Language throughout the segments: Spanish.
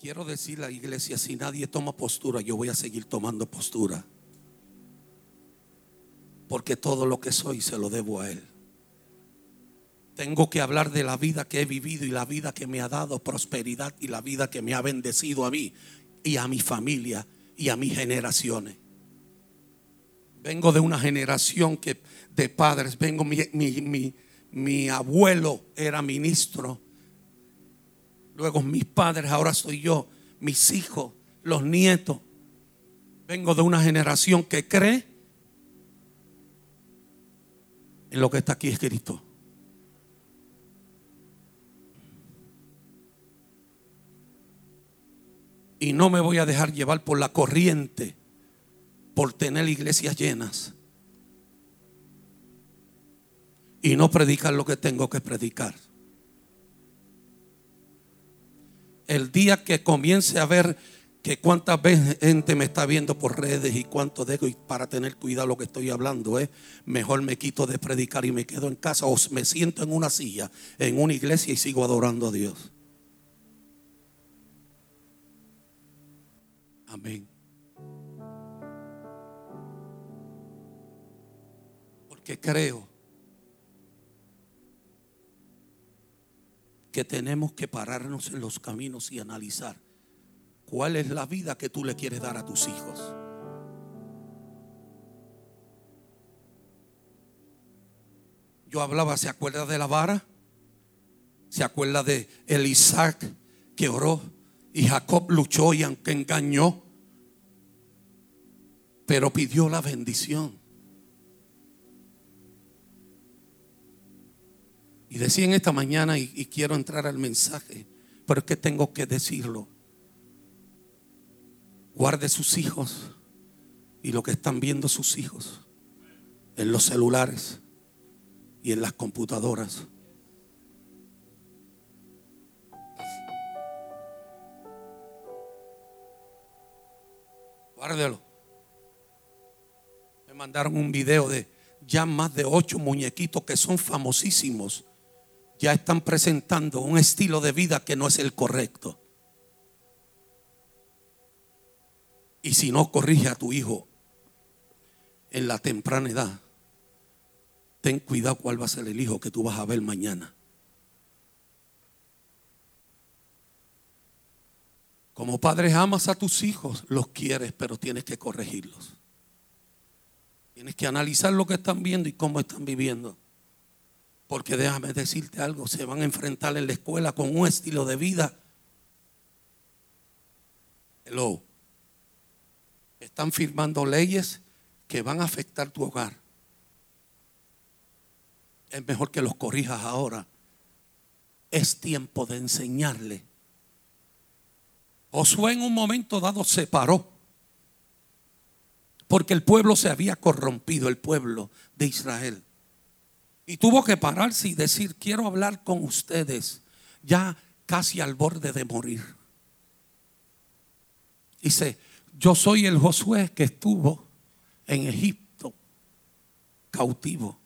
quiero decir a la iglesia, si nadie toma postura, yo voy a seguir tomando postura. Porque todo lo que soy se lo debo a Él. Tengo que hablar de la vida que he vivido y la vida que me ha dado prosperidad y la vida que me ha bendecido a mí y a mi familia y a mis generaciones. Vengo de una generación que de padres, vengo mi, mi, mi abuelo era ministro Luego mis padres, ahora soy yo, mis hijos, los nietos. Vengo de una generación que cree en lo que está aquí escrito. Y no me voy a dejar llevar por la corriente, por tener iglesias llenas. Y no predicar lo que tengo que predicar. El día que comience a ver que cuántas veces gente me está viendo por redes y cuánto dejo y para tener cuidado lo que estoy hablando es mejor me quito de predicar y me quedo en casa o me siento en una silla en una iglesia y sigo adorando a Dios. Amén. Porque creo que tenemos que pararnos en los caminos y analizar cuál es la vida que tú le quieres dar a tus hijos. Yo hablaba, ¿se acuerda de la vara? ¿Se acuerda de el Isaac que oró y Jacob luchó y aunque engañó, pero pidió la bendición? Y decía en esta mañana, y, quiero entrar al mensaje, pero es que tengo que decirlo. Guarde sus hijos y lo que están viendo sus hijos en los celulares y en las computadoras. Guárdelo. Me mandaron un video de ya más de ocho muñequitos que son famosísimos ya están presentando un estilo de vida que no es el correcto. Y si no corrige a tu hijo en la temprana edad, ten cuidado cuál va a ser el hijo que tú vas a ver mañana. Como padres amas a tus hijos, los quieres, pero tienes que corregirlos. Tienes que analizar lo que están viendo y cómo están viviendo. Porque déjame decirte algo, se van a enfrentar en la escuela con un estilo de vida. Hello. Están firmando leyes que van a afectar tu hogar. Es mejor que los corrijas ahora. Es tiempo de enseñarle. Josué en un momento dado se paró. Porque el pueblo se había corrompido, el pueblo de Israel. Y tuvo que pararse y decir, quiero hablar con ustedes, ya casi al borde de morir. Dice, yo soy el Josué que estuvo en Egipto cautivo.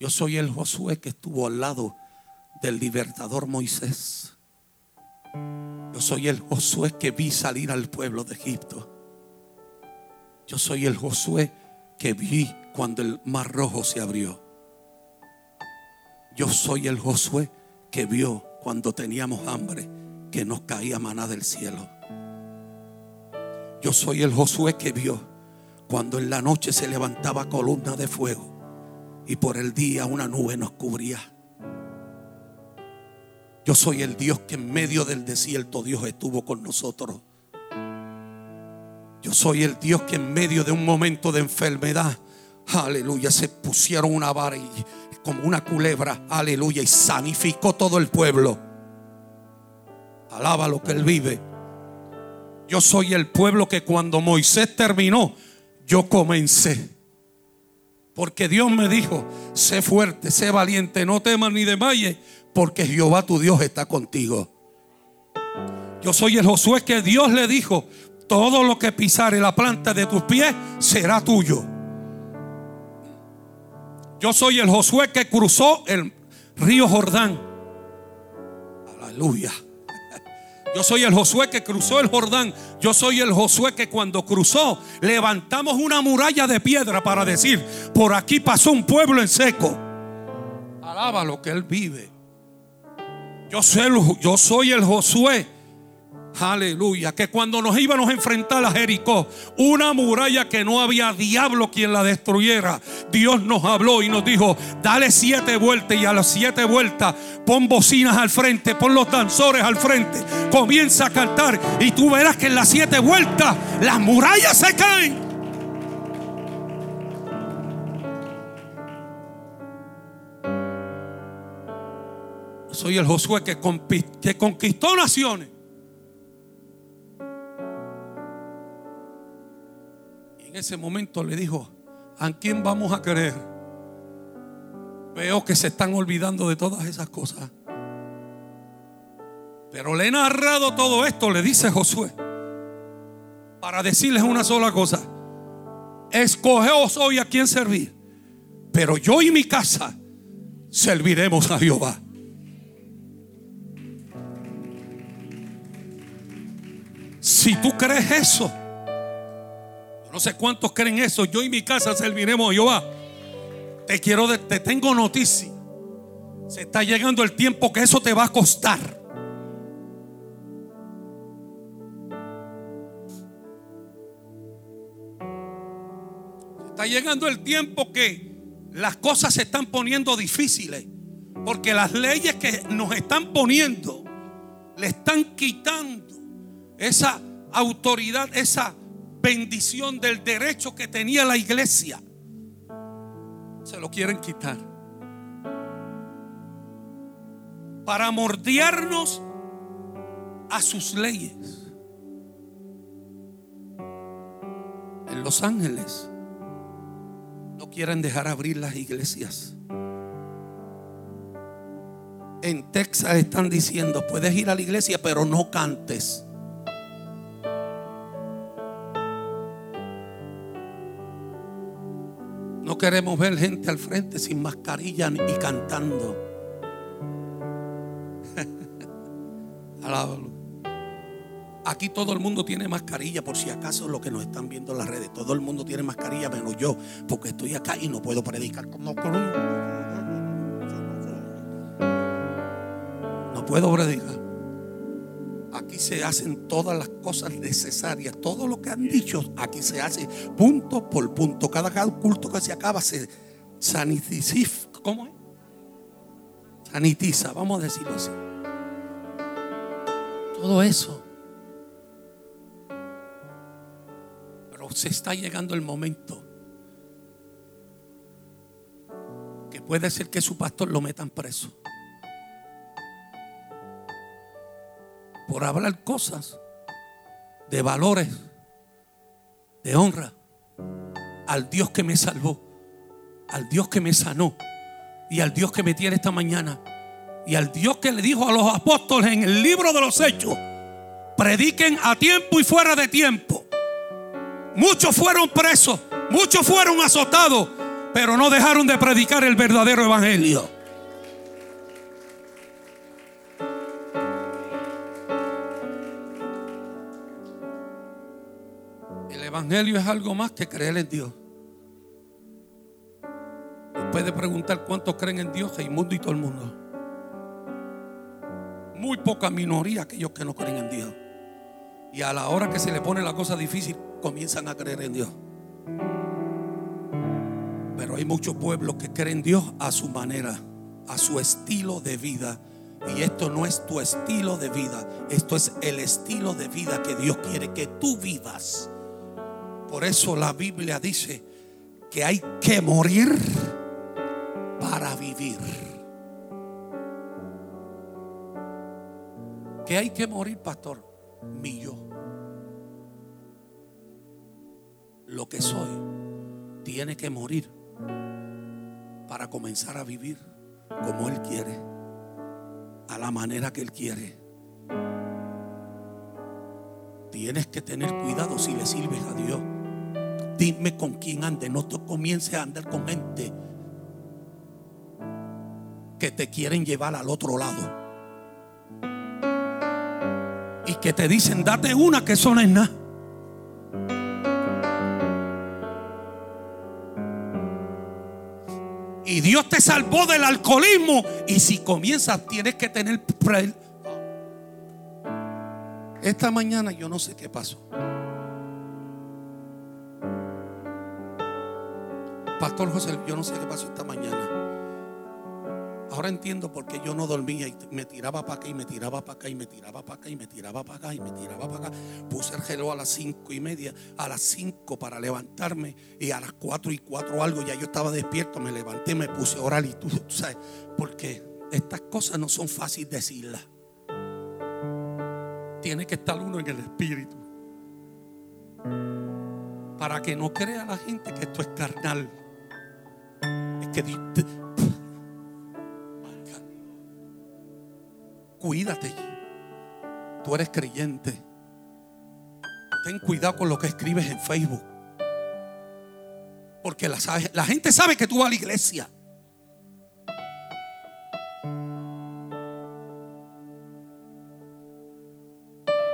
Yo soy el Josué que estuvo al lado del libertador Moisés. Yo soy el Josué que vi salir al pueblo de Egipto. Yo soy el Josué que vi cuando el mar rojo se abrió. Yo soy el Josué que vio cuando teníamos hambre que nos caía maná del cielo. Yo soy el Josué que vio cuando en la noche se levantaba columna de fuego y por el día una nube nos cubría. Yo soy el Dios que en medio del desierto Dios estuvo con nosotros. Yo soy el Dios que en medio de un momento de enfermedad, aleluya, se pusieron una vara y como una culebra, aleluya, y sanificó todo el pueblo. Alaba lo que él vive. Yo soy el pueblo que cuando Moisés terminó, yo comencé. Porque Dios me dijo, sé fuerte, sé valiente, no temas ni desmayes, porque Jehová tu Dios está contigo. Yo soy el Josué que Dios le dijo, todo lo que pisare la planta de tus pies será tuyo. Yo soy el Josué que cruzó el río Jordán. Aleluya. Yo soy el Josué que cruzó el Jordán. Yo soy el Josué que cuando cruzó levantamos una muralla de piedra para decir, por aquí pasó un pueblo en seco. Alaba lo que él vive. Yo soy el, yo soy el Josué Aleluya. Que cuando nos íbamos a enfrentar a Jericó, una muralla que no había diablo quien la destruyera, Dios nos habló y nos dijo: Dale siete vueltas y a las siete vueltas pon bocinas al frente, pon los danzores al frente, comienza a cantar y tú verás que en las siete vueltas las murallas se caen. Soy el Josué que conquistó naciones. En ese momento le dijo, ¿a quién vamos a creer? Veo que se están olvidando de todas esas cosas. Pero le he narrado todo esto, le dice Josué, para decirles una sola cosa. Escogeos hoy a quién servir, pero yo y mi casa serviremos a Jehová. Si tú crees eso, no sé cuántos creen eso. Yo y mi casa serviremos a Jehová. Te quiero, te tengo noticia. Se está llegando el tiempo que eso te va a costar. Está llegando el tiempo que las cosas se están poniendo difíciles. Porque las leyes que nos están poniendo le están quitando esa autoridad, esa bendición del derecho que tenía la iglesia. Se lo quieren quitar. Para mordiarnos a sus leyes. En Los Ángeles no quieren dejar abrir las iglesias. En Texas están diciendo, puedes ir a la iglesia, pero no cantes. Queremos ver gente al frente sin mascarilla y cantando. Alábalo. Aquí todo el mundo tiene mascarilla, por si acaso lo que nos están viendo en las redes. Todo el mundo tiene mascarilla, menos yo, porque estoy acá y no puedo predicar. No, no puedo predicar. Aquí se hacen todas las cosas necesarias. Todo lo que han dicho, aquí se hace punto por punto. Cada, culto que se acaba se sanitiza. ¿Cómo es? Sanitiza, vamos a decirlo así. Todo eso. Pero se está llegando el momento que puede ser que su pastor lo metan preso. Por hablar cosas de valores, de honra al Dios que me salvó, al Dios que me sanó y al Dios que me tiene esta mañana y al Dios que le dijo a los apóstoles en el libro de los hechos, prediquen a tiempo y fuera de tiempo. Muchos fueron presos, muchos fueron azotados, pero no dejaron de predicar el verdadero evangelio. Evangelio es algo más que creer en Dios. puede preguntar cuántos creen en Dios, el mundo y todo el mundo. Muy poca minoría aquellos que no creen en Dios. Y a la hora que se le pone la cosa difícil, comienzan a creer en Dios. Pero hay muchos pueblos que creen en Dios a su manera, a su estilo de vida. Y esto no es tu estilo de vida, esto es el estilo de vida que Dios quiere que tú vivas. Por eso la Biblia dice que hay que morir para vivir. Que hay que morir, pastor, mi yo. Lo que soy tiene que morir para comenzar a vivir como Él quiere, a la manera que Él quiere. Tienes que tener cuidado si le sirves a Dios. Dime con quién ande. No te comiences a andar con gente que te quieren llevar al otro lado. Y que te dicen, date una que eso no es nada. Y Dios te salvó del alcoholismo. Y si comienzas, tienes que tener. Esta mañana yo no sé qué pasó. Pastor José, yo no sé qué pasó esta mañana. Ahora entiendo por qué yo no dormía y me tiraba para acá y me tiraba para acá y me tiraba para acá y me tiraba para acá y me tiraba para acá. Puse el reloj a las cinco y media, a las cinco para levantarme y a las cuatro y cuatro algo ya yo estaba despierto, me levanté, me puse a orar y tú, tú sabes, porque estas cosas no son fáciles decirlas. Tiene que estar uno en el espíritu. Para que no crea la gente que esto es carnal. Que cuídate. Tú eres creyente. Ten cuidado con lo que escribes en Facebook. Porque la, gente sabe que tú vas a la iglesia.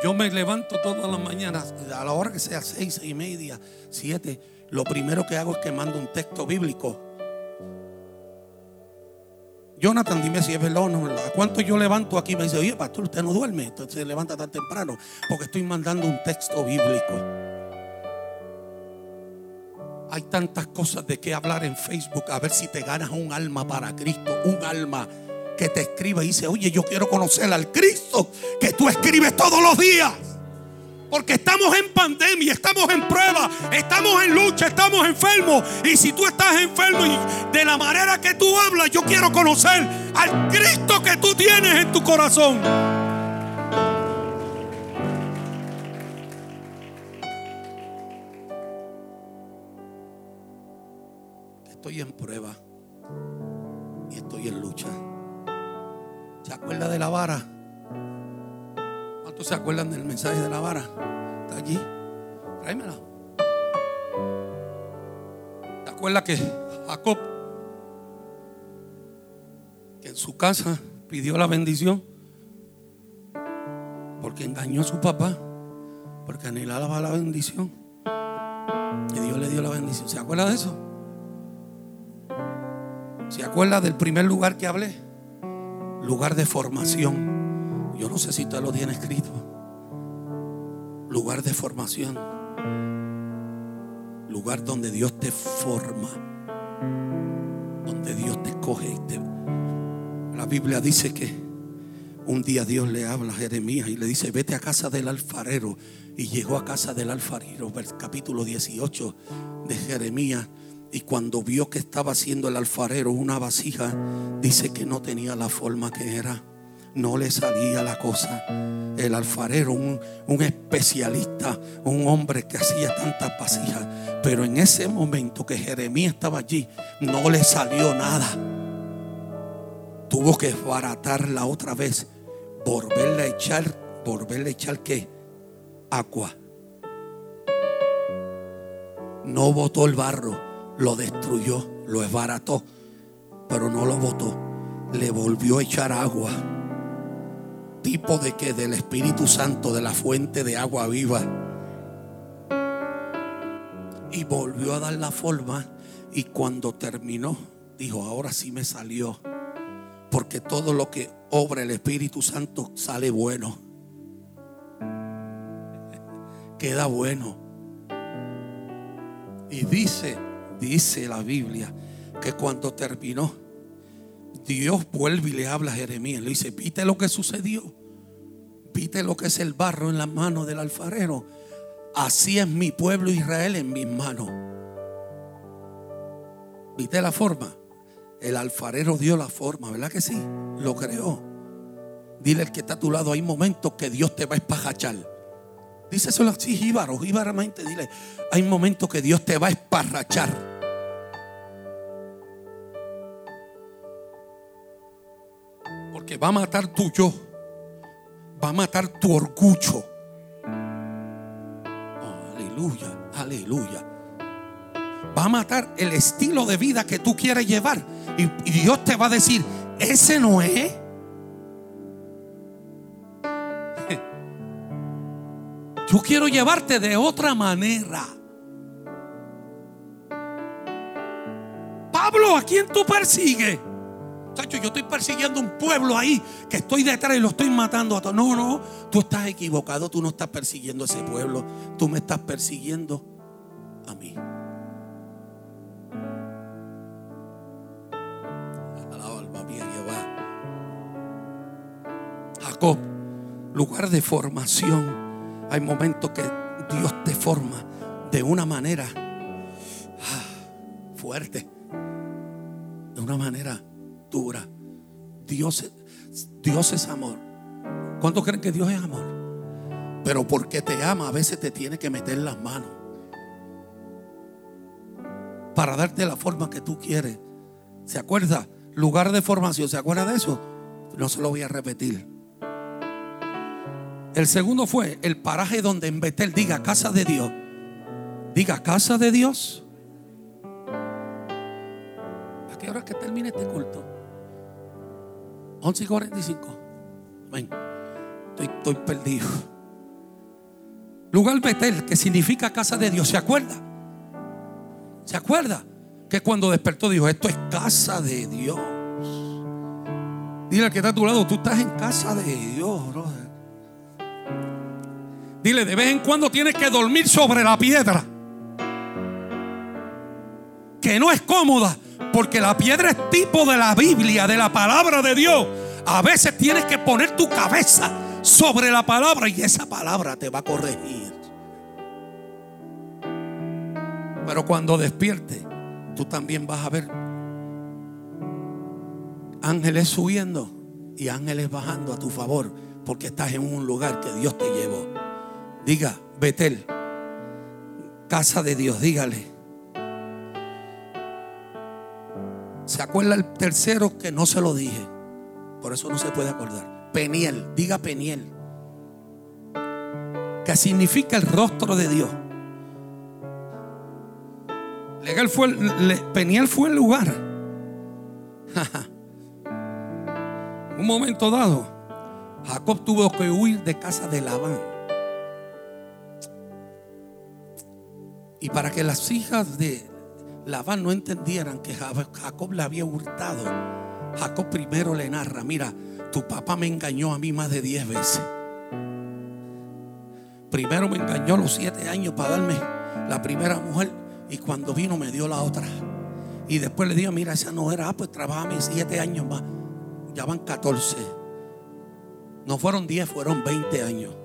Yo me levanto todas las mañanas, a la hora que sea seis y media, siete. Lo primero que hago es que mando un texto bíblico. Jonathan, dime si es verdad o no. ¿A cuánto yo levanto aquí? Me dice, oye, pastor, usted no duerme. Entonces se levanta tan temprano. Porque estoy mandando un texto bíblico. Hay tantas cosas de qué hablar en Facebook. A ver si te ganas un alma para Cristo. Un alma que te escribe y dice, oye, yo quiero conocer al Cristo que tú escribes todos los días. Porque estamos en pandemia, estamos en prueba, estamos en lucha, estamos enfermos. Y si tú estás enfermo y de la manera que tú hablas, yo quiero conocer al Cristo que tú tienes en tu corazón. Estoy en prueba y estoy en lucha. ¿Se acuerda de la vara? ¿Cuántos se acuerdan del mensaje de la vara? Está allí. Tráemela. ¿Se acuerda que Jacob, que en su casa pidió la bendición? Porque engañó a su papá, porque anhelaba la bendición. Y Dios le dio la bendición. ¿Se acuerda de eso? ¿Se acuerda del primer lugar que hablé? lugar de formación. Yo no sé si usted lo tiene escrito. Lugar de formación. Lugar donde Dios te forma. Donde Dios te escoge. La Biblia dice que un día Dios le habla a Jeremías y le dice, vete a casa del alfarero. Y llegó a casa del alfarero, capítulo 18 de Jeremías. Y cuando vio que estaba haciendo el alfarero una vasija, dice que no tenía la forma que era. No le salía la cosa. El alfarero, un, especialista, un hombre que hacía tantas vasijas. Pero en ese momento que Jeremías estaba allí, no le salió nada. Tuvo que baratarla otra vez. Volverle a echar, volverle a echar qué? Agua. No botó el barro lo destruyó, lo esbarató, pero no lo botó. Le volvió a echar agua. Tipo de que del Espíritu Santo, de la fuente de agua viva. Y volvió a dar la forma. Y cuando terminó, dijo, ahora sí me salió. Porque todo lo que obra el Espíritu Santo sale bueno. Queda bueno. Y dice dice la Biblia que cuando terminó, Dios vuelve y le habla a Jeremías. Le dice, ¿viste lo que sucedió? ¿Viste lo que es el barro en las manos del alfarero? Así es mi pueblo Israel en mis manos. ¿Viste la forma? El alfarero dio la forma, ¿verdad que sí? Lo creó. Dile al que está a tu lado, hay momentos que Dios te va a espajachar. Díselo así, jíbaro, jíbaramente. Dile, hay momentos que Dios te va a esparrachar. Va a matar tu yo. Va a matar tu orgullo. Oh, aleluya, aleluya. Va a matar el estilo de vida que tú quieres llevar. Y, Dios te va a decir, ese no es. Yo quiero llevarte de otra manera. Pablo, ¿a quién tú persigues? Chacho, yo estoy persiguiendo un pueblo ahí que estoy detrás y lo estoy matando a todos. No, no, tú estás equivocado. Tú no estás persiguiendo a ese pueblo. Tú me estás persiguiendo a mí. Alaba alma mía Jehová. Jacob, lugar de formación. Hay momentos que Dios te forma de una manera ah, fuerte, de una manera Dios es amor. ¿Cuántos creen que Dios es amor? Pero porque te ama, a veces te tiene que meter las manos para darte la forma que tú quieres. ¿Se acuerda? Lugar de formación, ¿se acuerda de eso? No se lo voy a repetir. El segundo fue el paraje donde en Betel diga casa de Dios. Diga casa de Dios. ¿A qué hora que termine este culto? 11 y 45. Ven, estoy, estoy perdido. Lugar Betel, que significa casa de Dios. ¿Se acuerda? ¿Se acuerda? Que cuando despertó dijo, esto es casa de Dios. Dile al que está a tu lado, tú estás en casa de Dios, brother. Dile, de vez en cuando tienes que dormir sobre la piedra. Que no es cómoda, porque la piedra es tipo de la Biblia, de la palabra de Dios. A veces tienes que poner tu cabeza sobre la palabra y esa palabra te va a corregir. Pero cuando despierte, tú también vas a ver ángeles subiendo y ángeles bajando a tu favor, porque estás en un lugar que Dios te llevó. Diga, Betel, casa de Dios, dígale. ¿Se acuerda el tercero que no se lo dije? Por eso no se puede acordar. Peniel, diga Peniel. Que significa el rostro de Dios. Legal fue, Peniel fue el lugar. Un momento dado, Jacob tuvo que huir de casa de Labán. Y para que las hijas de Labán no entendieran que Jacob le había hurtado, Jacob primero le narra, mira, tu papá me engañó a mí más de diez veces. Primero me engañó los siete años para darme la primera mujer y cuando vino me dio la otra. Y después le digo, mira, esa no era, ah, pues trabajame siete años más. Ya van 14. No fueron 10, fueron 20 años.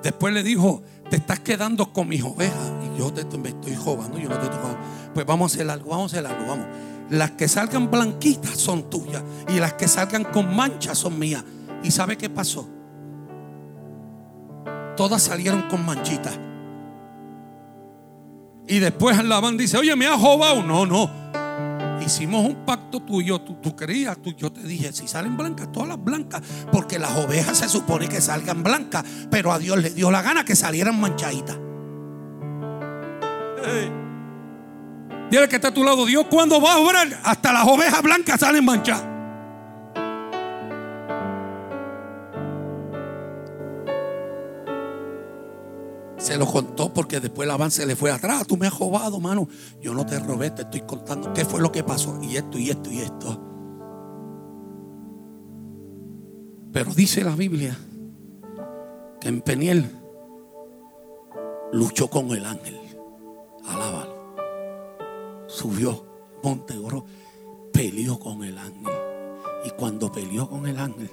Después le dijo, te estás quedando con mis ovejas. Y yo te, me estoy jugando, yo no te estoy jugando. Pues vamos a hacer algo, vamos a hacer algo, vamos. Las que salgan blanquitas son tuyas. Y las que salgan con manchas son mías. ¿Y sabe qué pasó? Todas salieron con manchitas. Y después Labán dice, oye, me has robado. No, no. Hicimos un pacto tuyo, tú, tú querías, tú, yo te dije, si salen blancas, todas las blancas, porque las ovejas se supone que salgan blancas, pero a Dios le dio la gana que salieran manchaditas. Dile que está a tu lado, Dios cuando va a obrar, hasta las ovejas blancas salen manchadas. Se lo contó porque después el avance le fue atrás. Tú me has robado, mano. Yo no te robé, te estoy contando qué fue lo que pasó. Y esto, y esto, y esto. Pero dice la Biblia que en Peniel luchó con el ángel. Alábalo. Subió, monte oro, peleó con el ángel. Y cuando peleó con el ángel,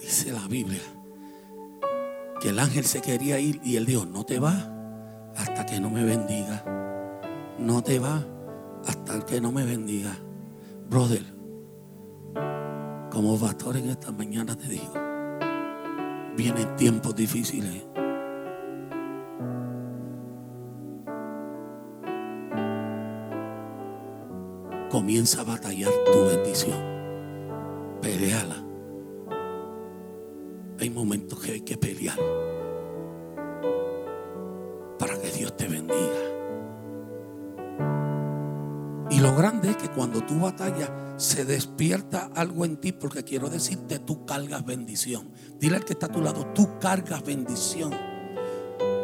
dice la Biblia que el ángel se quería ir y él dijo, no te vas hasta que no me bendiga. No te vas hasta que no me bendiga. Brother, como pastor en esta mañana te digo, vienen tiempos difíciles. Comienza a batallar tu bendición. Peleala hay momentos que hay que pelear para que Dios te bendiga. Y lo grande es que cuando tú batallas, se despierta algo en ti, porque quiero decirte, tú cargas bendición. Dile al que está a tu lado, tú cargas bendición.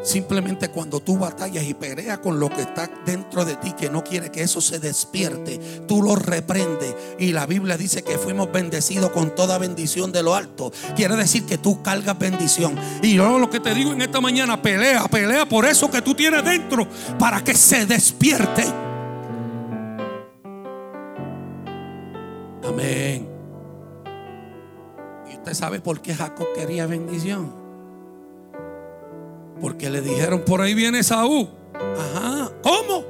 Simplemente cuando tú batallas y peleas con lo que está dentro de ti, que no quiere que eso se despierte, tú lo reprendes. Y la Biblia dice que fuimos bendecidos con toda bendición de lo alto. Quiere decir que tú cargas bendición. Y yo lo que te digo en esta mañana, pelea, pelea por eso que tú tienes dentro, para que se despierte. Amén. ¿Y usted sabe por qué Jacob quería bendición? Porque le dijeron, por ahí viene Saúl. Ajá, ¿cómo?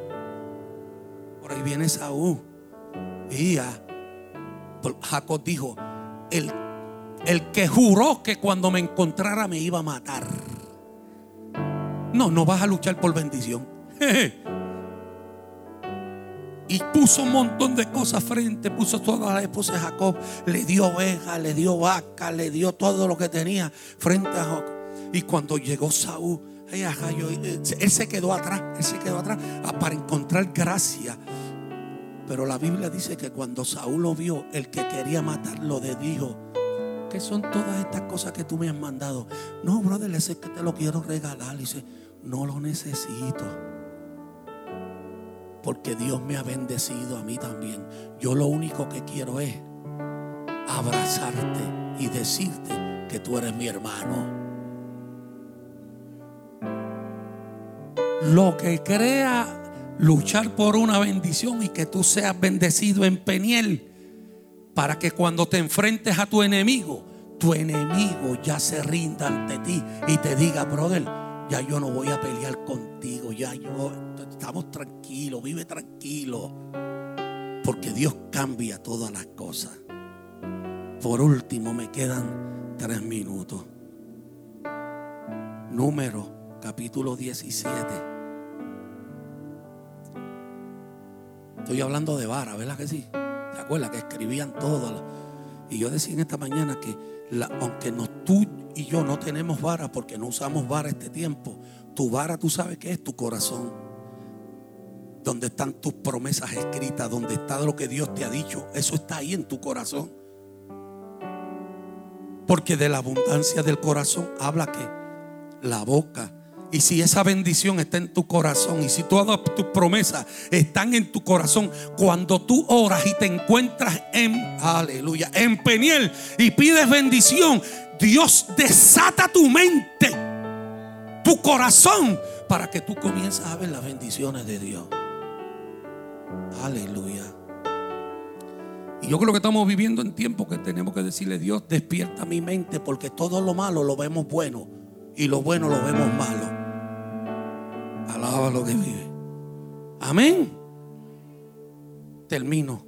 Por ahí viene Saúl. Y Jacob dijo, el, el que juró que cuando me encontrara me iba a matar. No, no vas a luchar por bendición. Y puso un montón de cosas frente, puso toda la esposa de Jacob, le dio oveja, le dio vaca, le dio todo lo que tenía frente a Jacob. Y cuando llegó Saúl, eh, él se quedó atrás, él se quedó atrás ah, para encontrar gracia. Pero la Biblia dice que cuando Saúl lo vio, el que quería matarlo le dijo, ¿qué son todas estas cosas que tú me has mandado? No, brother, le sé que te lo quiero regalar. dice, no lo necesito. Porque Dios me ha bendecido a mí también. Yo lo único que quiero es abrazarte y decirte que tú eres mi hermano. Lo que crea luchar por una bendición y que tú seas bendecido en Peniel, para que cuando te enfrentes a tu enemigo, tu enemigo ya se rinda ante ti y te diga, brother, ya yo no voy a pelear contigo, ya yo estamos tranquilos, vive tranquilo, porque Dios cambia todas las cosas. Por último, me quedan tres minutos. Número capítulo 17. Estoy hablando de vara, ¿verdad que sí? ¿Te acuerdas que escribían todo? Y yo decía en esta mañana que aunque no, tú y yo no tenemos vara porque no usamos vara este tiempo, tu vara tú sabes que es tu corazón. Donde están tus promesas escritas, donde está lo que Dios te ha dicho, eso está ahí en tu corazón. Porque de la abundancia del corazón habla que la boca y si esa bendición está en tu corazón y si todas tus promesas están en tu corazón, cuando tú oras y te encuentras en, aleluya, en Peniel y pides bendición, Dios desata tu mente, tu corazón, para que tú comiences a ver las bendiciones de Dios. Aleluya. Y yo creo que estamos viviendo en tiempo que tenemos que decirle, Dios, despierta mi mente porque todo lo malo lo vemos bueno y lo bueno lo vemos malo. Alaba lo que vive. Amén. Termino.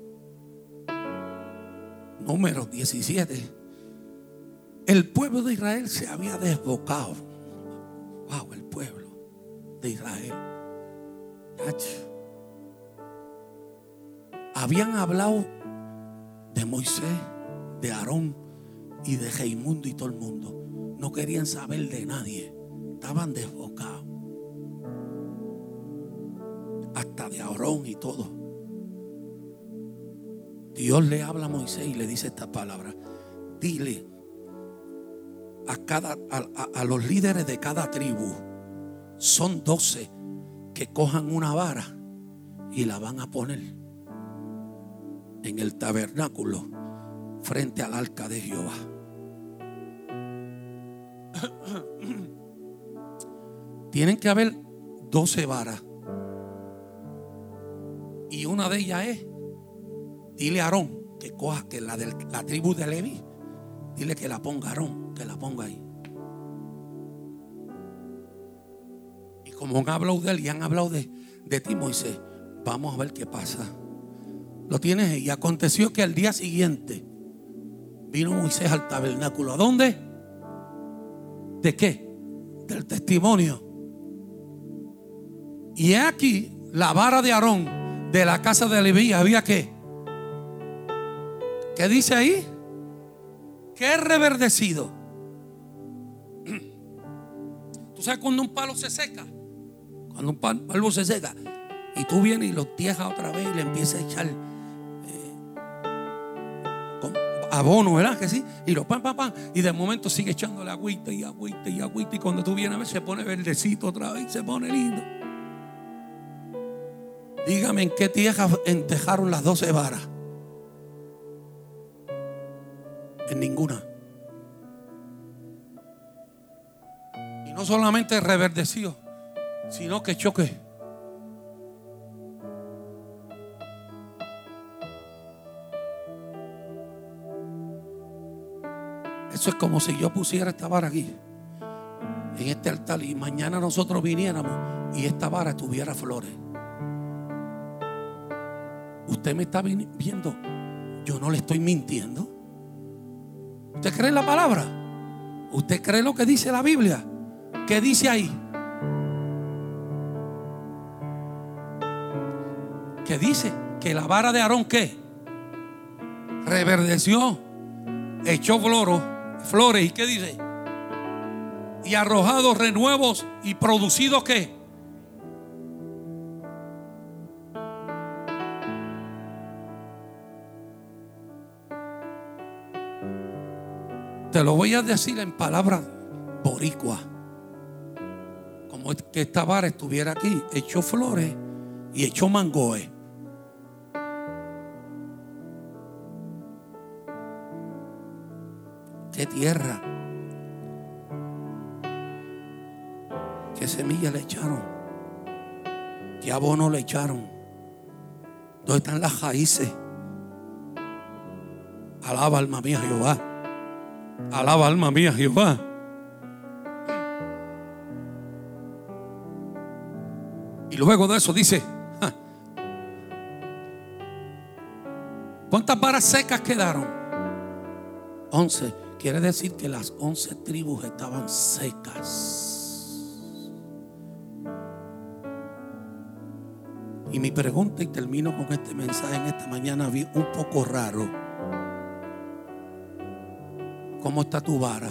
Número 17. El pueblo de Israel se había desbocado. Wow, el pueblo de Israel. Habían hablado de Moisés, de Aarón y de Jeimundo y todo el mundo no querían saber de nadie. Estaban desbocados. De Aarón y todo. Dios le habla a Moisés y le dice esta palabra. Dile a, cada, a, los líderes de cada tribu, son doce que cojan una vara y la van a poner en el tabernáculo frente al arca de Jehová. Tienen que haber 12 varas. Y una de ellas es, dile a Aarón que coja, que la de la tribu de Levi, dile que la ponga Aarón, que la ponga ahí. Y como han hablado de él y han hablado de, de ti, Moisés, vamos a ver qué pasa. Lo tienes y aconteció que al día siguiente vino Moisés al tabernáculo. ¿A dónde? ¿De qué? Del testimonio. Y aquí la vara de Aarón de la casa de Leví había que. ¿Qué dice ahí? Que reverdecido. ¿Tú sabes cuando un palo se seca? Cuando un palo se seca Y tú vienes y los dejas otra vez y le empiezas a echar eh, abono, ¿verdad? Que sí. Y los pam, pam, pam. Y de momento sigue echándole agüita y agüita y agüita. Y cuando tú vienes a ver, se pone verdecito otra vez se pone lindo. Dígame en qué tierra entejaron las doce varas. En ninguna. Y no solamente reverdeció, sino que choque. Eso es como si yo pusiera esta vara aquí, en este altar, y mañana nosotros viniéramos y esta vara tuviera flores. Usted me está viendo, yo no le estoy mintiendo. ¿Usted cree la palabra? ¿Usted cree lo que dice la Biblia? ¿Qué dice ahí? ¿Qué dice? Que la vara de Aarón, ¿qué? Reverdeció, echó flores, flores, ¿y qué dice? Y arrojado renuevos y producido qué? Te lo voy a decir en palabras boricua. Como que esta vara estuviera aquí, echó flores y echó mangoe. ¿Qué tierra? ¿Qué semilla le echaron? ¿Qué abono le echaron? ¿Dónde están las raíces? Alaba alma mía Jehová. Alaba alma mía Jehová. Y luego de eso dice, ¿cuántas varas secas quedaron? Once. Quiere decir que las once tribus estaban secas. Y mi pregunta, y termino con este mensaje en esta mañana, un poco raro. ¿Cómo está tu vara?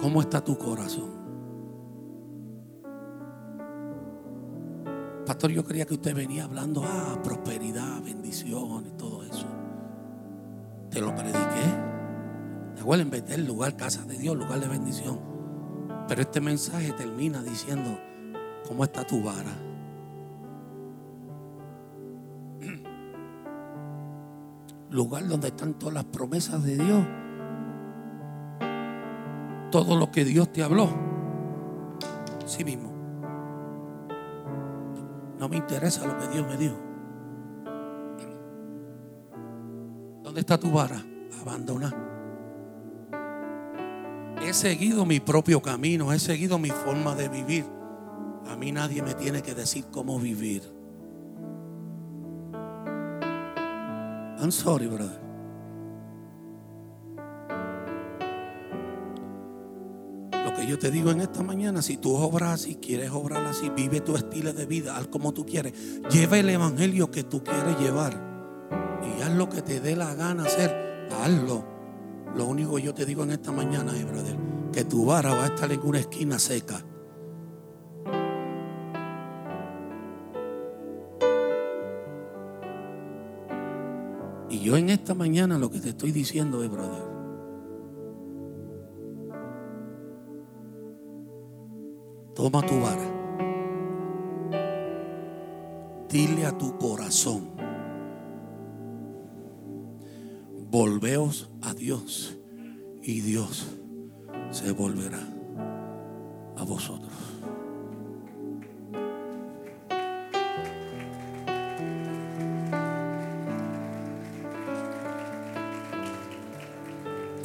¿Cómo está tu corazón? Pastor, yo creía que usted venía hablando, ah, prosperidad, bendición y todo eso. Te lo prediqué. Te vuelven a meter lugar, casa de Dios, lugar de bendición. Pero este mensaje termina diciendo, ¿cómo está tu vara? Lugar donde están todas las promesas de Dios. Todo lo que Dios te habló. Sí mismo. No me interesa lo que Dios me dijo. ¿Dónde está tu vara? Abandona. He seguido mi propio camino, he seguido mi forma de vivir. A mí nadie me tiene que decir cómo vivir. I'm sorry, brother. Lo que yo te digo en esta mañana, si tú obras así, quieres obrar así, vive tu estilo de vida, haz como tú quieres. Lleva el evangelio que tú quieres llevar. Y haz lo que te dé la gana hacer. Hazlo. Lo único que yo te digo en esta mañana es, brother, que tu vara va a estar en una esquina seca. Yo en esta mañana lo que te estoy diciendo es, brother, toma tu vara, dile a tu corazón, volveos a Dios y Dios se volverá a vosotros.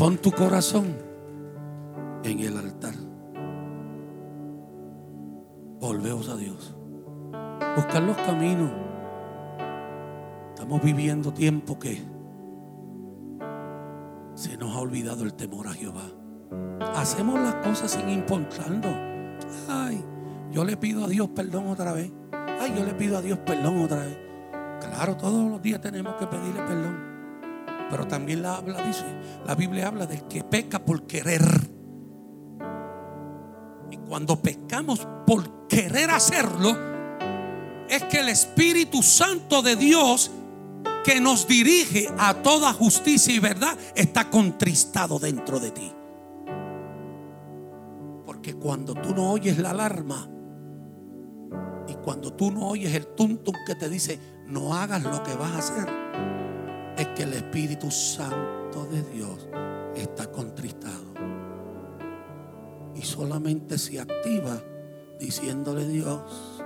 Pon tu corazón en el altar. Volveos a Dios. Buscar los caminos. Estamos viviendo tiempo que se nos ha olvidado el temor a Jehová. Hacemos las cosas sin importarnos. Ay, yo le pido a Dios perdón otra vez. Ay, yo le pido a Dios perdón otra vez. Claro, todos los días tenemos que pedirle perdón. Pero también la habla, dice, la Biblia habla del que peca por querer. ¿Y cuando pecamos por querer hacerlo, es que el Espíritu Santo de Dios que nos dirige a toda justicia y verdad está contristado dentro de ti. Porque cuando tú no oyes la alarma y cuando tú no oyes el tuntum que te dice no hagas lo que vas a hacer, es que el Espíritu Santo de Dios está contristado. Y solamente se activa diciéndole Dios,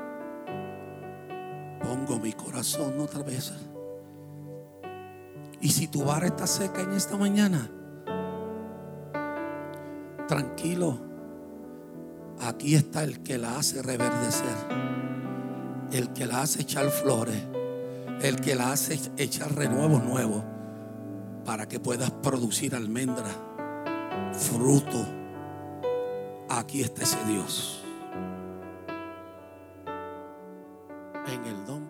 pongo mi corazón otra vez y si tu vara está seca en esta mañana, tranquilo, aquí está el que la hace reverdecer, el que la hace echar flores, el que la hace echar renuevos nuevos para que puedas producir almendra, fruto. Aquí está ese Dios. En el nombre